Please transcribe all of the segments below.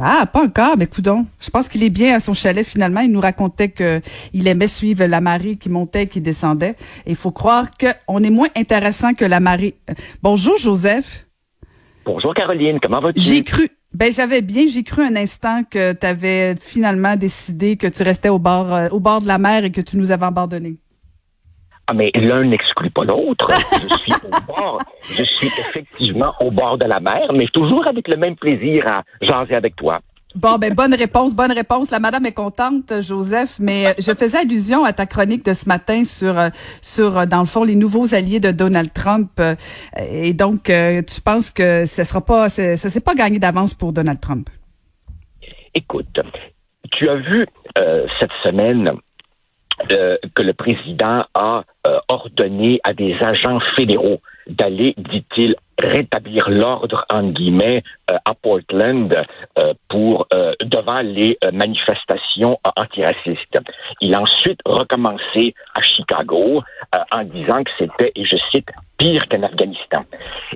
Ah, pas encore, mais coudon. Je pense qu'il est bien à son chalet finalement. Il nous racontait qu'il aimait suivre la marée qui montait et qui descendait. Et il faut croire qu'on est moins intéressant que la marée. Bonjour Joseph. Bonjour Caroline, comment vas-tu? J'ai cru, ben j'avais bien, j'ai cru un instant que tu avais finalement décidé que tu restais au bord, euh, au bord de la mer et que tu nous avais abandonnés. Ah, mais l'un n'exclut pas l'autre. je suis au bord. Je suis effectivement au bord de la mer, mais toujours avec le même plaisir à jaser avec toi. Bon, ben bonne réponse, bonne réponse. La madame est contente, Joseph, mais euh, je faisais allusion à ta chronique de ce matin sur, euh, sur dans le fond, les nouveaux alliés de Donald Trump. Et donc, tu penses que ce sera pas, ça s'est pas gagné d'avance pour Donald Trump? Écoute, tu as vu cette semaine euh, que le président a euh, ordonné à des agents fédéraux d'aller, dit-il, rétablir l'ordre en guillemets euh, à Portland pour devant les manifestations antiracistes. Il a ensuite recommencé à Chicago en disant que c'était, et je cite, pire qu'en Afghanistan.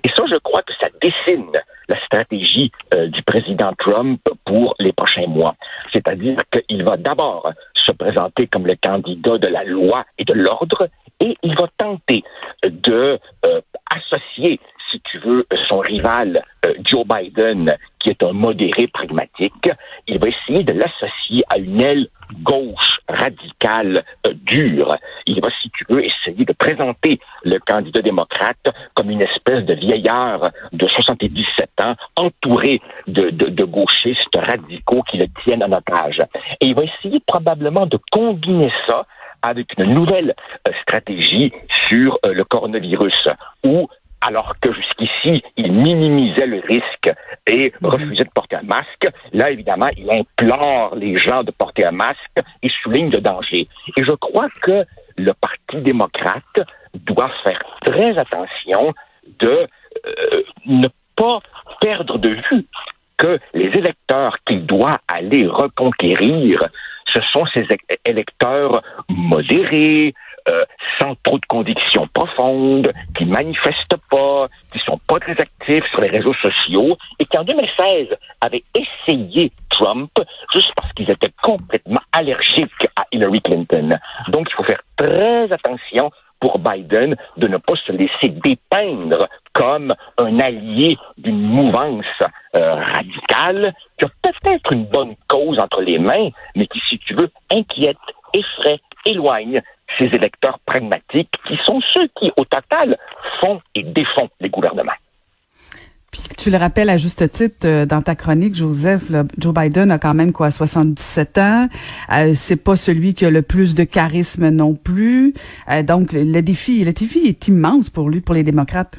Et ça, je crois que ça dessine la stratégie du président Trump pour les prochains mois. C'est-à-dire qu'il va d'abord se présenter comme le candidat de la loi et de l'ordre et il va tenter de euh, associer, si tu veux, son rival euh, Joe Biden, qui est un modéré pragmatique. Il va essayer de l'associer à une aile gauche radicale euh, dure. Il va, si tu veux, essayer de présenter le candidat démocrate comme une espèce de vieillard de 77 ans, entouré de, de, de gauchistes radicaux qui le tiennent en otage. Et il va essayer probablement de combiner ça avec une nouvelle euh, stratégie sur euh, le coronavirus, où alors que jusqu'ici, il minimisait le risque et mhm. refusait de porter un masque. Là, évidemment, il implore les gens de porter un masque et souligne le danger. Et je crois que le Parti démocrate doit faire très attention de euh, ne pas perdre de vue que les électeurs qu'il doit aller reconquérir ce sont ces électeurs modérés, euh, sans trop de convictions profondes, qui manifestent pas, qui sont pas très actifs sur les réseaux sociaux et qui en 2016 avaient essayé Trump juste parce qu'ils étaient complètement allergiques à Hillary Clinton. Donc il faut faire très attention pour Biden de ne pas se laisser dépeindre comme un allié d'une mouvance euh, radicale qui a peut-être une bonne cause entre les mains, mais qui, si tu veux, inquiète, effraie, éloigne ces électeurs pragmatiques qui sont ceux qui, au total, font et défont les gouvernements. Puis tu le rappelles à juste titre euh, dans ta chronique, Joseph, Joe Biden a quand même quoi 77 ans. Euh, c'est pas celui qui a le plus de charisme non plus. Euh, donc le défi, le défi est immense pour lui, pour les démocrates.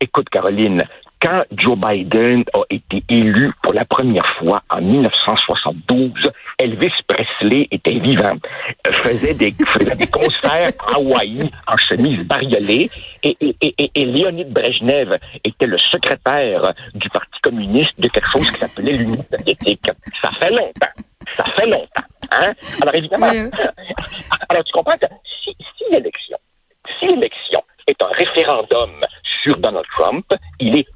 Écoute, Caroline, quand Joe Biden a été élu pour la première fois en 1972, Elvis Presley était vivant, faisait des, faisait des concerts à Hawaï en chemise bariolée et, et, et, Brejnev était le secrétaire du Parti communiste de quelque chose qui s'appelait l'Union soviétique. Ça fait longtemps. Ça fait longtemps. Hein? Alors évidemment, alors tu comprends que si, si l'élection, si l'élection est un référendum sur Donald Trump, il est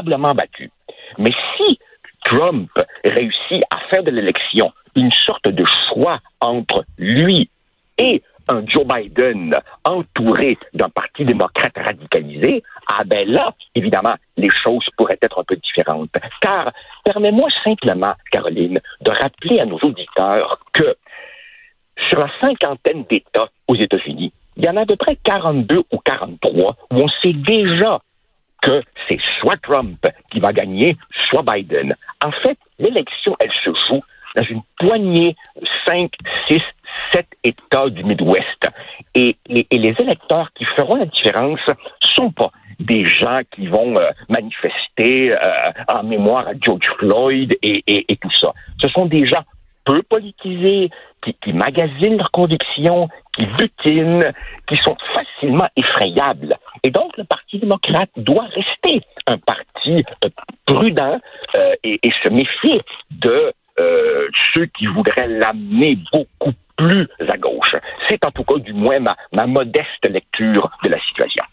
probablement battu. Mais si Trump réussit à faire de l'élection une sorte de choix entre lui et un Joe Biden entouré d'un parti démocrate radicalisé, ah ben là, évidemment, les choses pourraient être un peu différentes. Car, permets-moi simplement, Caroline, de rappeler à nos auditeurs que sur la cinquantaine d'États aux États-Unis, il y en a à peu près 42 ou 43 où on sait déjà que c'est soit Trump qui va gagner, soit Biden. En fait, l'élection, elle se joue dans une poignée de 5, 6, 7 États du Midwest. Et, les électeurs qui feront la différence sont pas des gens qui vont euh, manifester en mémoire à George Floyd et, et, tout ça. Ce sont des gens peu politisés, qui, qui magasinent leurs convictions, qui butinent, qui sont facilement effrayables. Et donc, le Parti démocrate doit rester un parti prudent et, et, se méfier de ceux qui voudraient l'amener beaucoup plus à gauche. C'est en tout cas du moins ma, ma modeste lecture de la situation.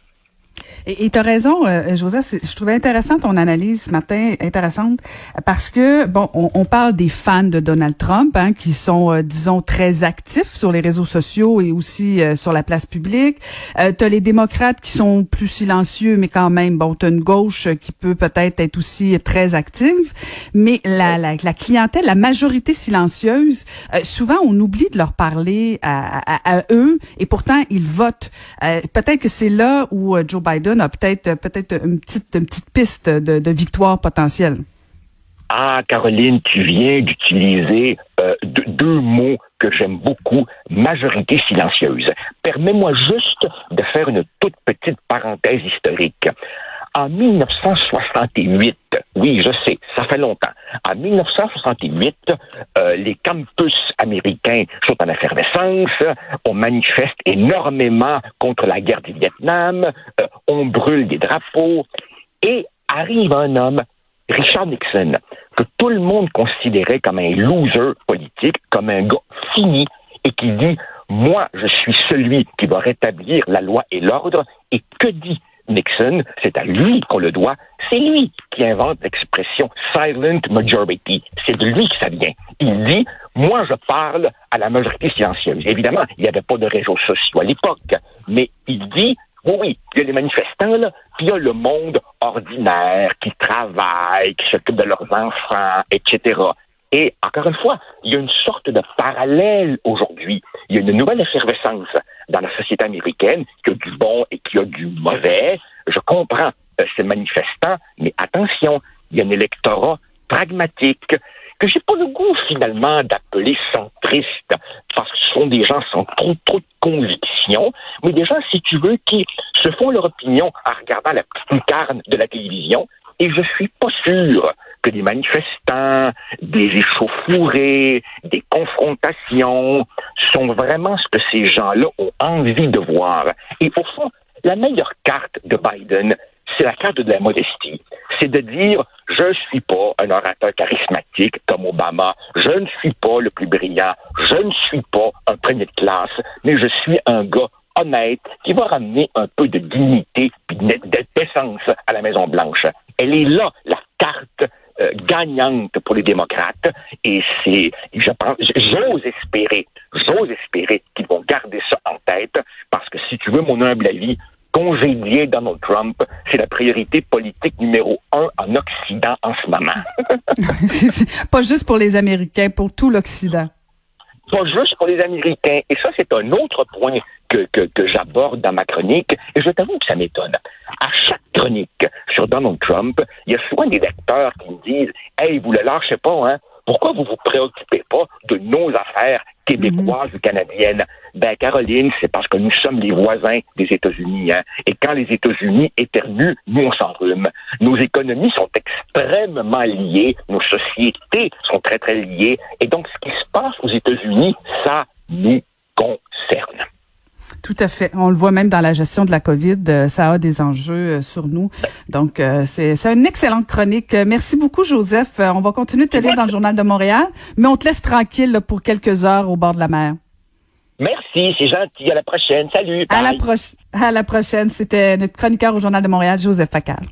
Et tu as raison, euh, Joseph, je trouvais intéressant ton analyse ce matin, intéressante, parce que, bon, on, parle des fans de Donald Trump, hein, qui sont, euh, disons, très actifs sur les réseaux sociaux et aussi euh, sur la place publique. Euh, tu as les démocrates qui sont plus silencieux, mais quand même, bon, tu as une gauche qui peut peut-être être aussi très active, mais la, la, la clientèle, la majorité silencieuse, souvent, on oublie de leur parler à, à, à eux, et pourtant, ils votent. peut-être que c'est là où Joe Biden a peut-être une petite piste de, victoire potentielle. Ah, Caroline, tu viens d'utiliser euh, deux mots que j'aime beaucoup, majorité silencieuse. Permets-moi juste de faire une toute petite parenthèse historique. En 1968, oui, je sais, ça fait longtemps. En 1968, euh, les campus américains sont en effervescence, on manifeste énormément contre la guerre du Vietnam, euh, on brûle des drapeaux, et arrive un homme, Richard Nixon, que tout le monde considérait comme un loser politique, comme un gars fini, et qui dit, moi, je suis celui qui va rétablir la loi et l'ordre, et que dit Nixon, c'est à lui qu'on le doit. C'est lui qui invente l'expression silent majority. C'est de lui que ça vient. Il dit, moi je parle à la majorité silencieuse. Évidemment, il n'y avait pas de réseaux sociaux à l'époque, mais il dit, oui, oui, il y a les manifestants, là, puis il y a le monde ordinaire qui travaille, qui s'occupe de leurs enfants, etc. Et encore une fois, il y a une sorte de parallèle aujourd'hui. Il y a une nouvelle effervescence dans la société américaine qui a du bon et qui a du mauvais. Je comprends euh, ces manifestants, mais attention, il y a un électorat pragmatique que j'ai pas le goût finalement d'appeler centriste parce que ce sont des gens sans trop trop de conviction, mais des gens, si tu veux, qui se font leur opinion en regardant la petite lucarne de la télévision. Et je suis pas sûr que des manifestants, des échauffourées, des confrontations sont vraiment ce que ces gens-là ont envie de voir. Et au fond, la meilleure carte de Biden, c'est la carte de la modestie. C'est de dire, je ne suis pas un orateur charismatique comme Obama, je ne suis pas le plus brillant, je ne suis pas un premier de classe, mais je suis un gars honnête qui va ramener un peu de dignité et d'essence à la Maison Blanche. Elle est là, la carte euh, gagnante pour les démocrates. Et c'est, je pense, j'ose espérer, j'ose espérer qu'ils vont garder ça en tête, parce que si tu veux mon humble avis, congédier Donald Trump, c'est la priorité politique numéro un en Occident en ce moment. pas juste pour les Américains, pour tout l'Occident. Pas juste pour les Américains. Et ça, c'est un autre point que, que, que j'aborde dans ma chronique, et je t'avoue que ça m'étonne. À chaque chronique sur Donald Trump, il y a souvent des lecteurs qui me disent Hey, vous le lâchez pas, hein? Pourquoi vous vous préoccupez pas de nos affaires québécoises ou canadiennes? Ben, Caroline, c'est parce que nous sommes les voisins des États-Unis, hein? Et quand les États-Unis éternuent, nous, on s'enrhume. Nos économies sont extrêmement liées, nos sociétés sont très, très liées. Et donc, ce qui se passe aux États-Unis, ça nous concerne. Tout à fait. On le voit même dans la gestion de la COVID, euh, ça a des enjeux euh, sur nous. Donc, euh, c'est une excellente chronique. Merci beaucoup, Joseph. On va continuer de te lire dans le Journal de Montréal, mais on te laisse tranquille pour quelques heures au bord de la mer. Merci, c'est gentil. À la prochaine. Salut. À la, à la prochaine. C'était notre chroniqueur au Journal de Montréal, Joseph Facal.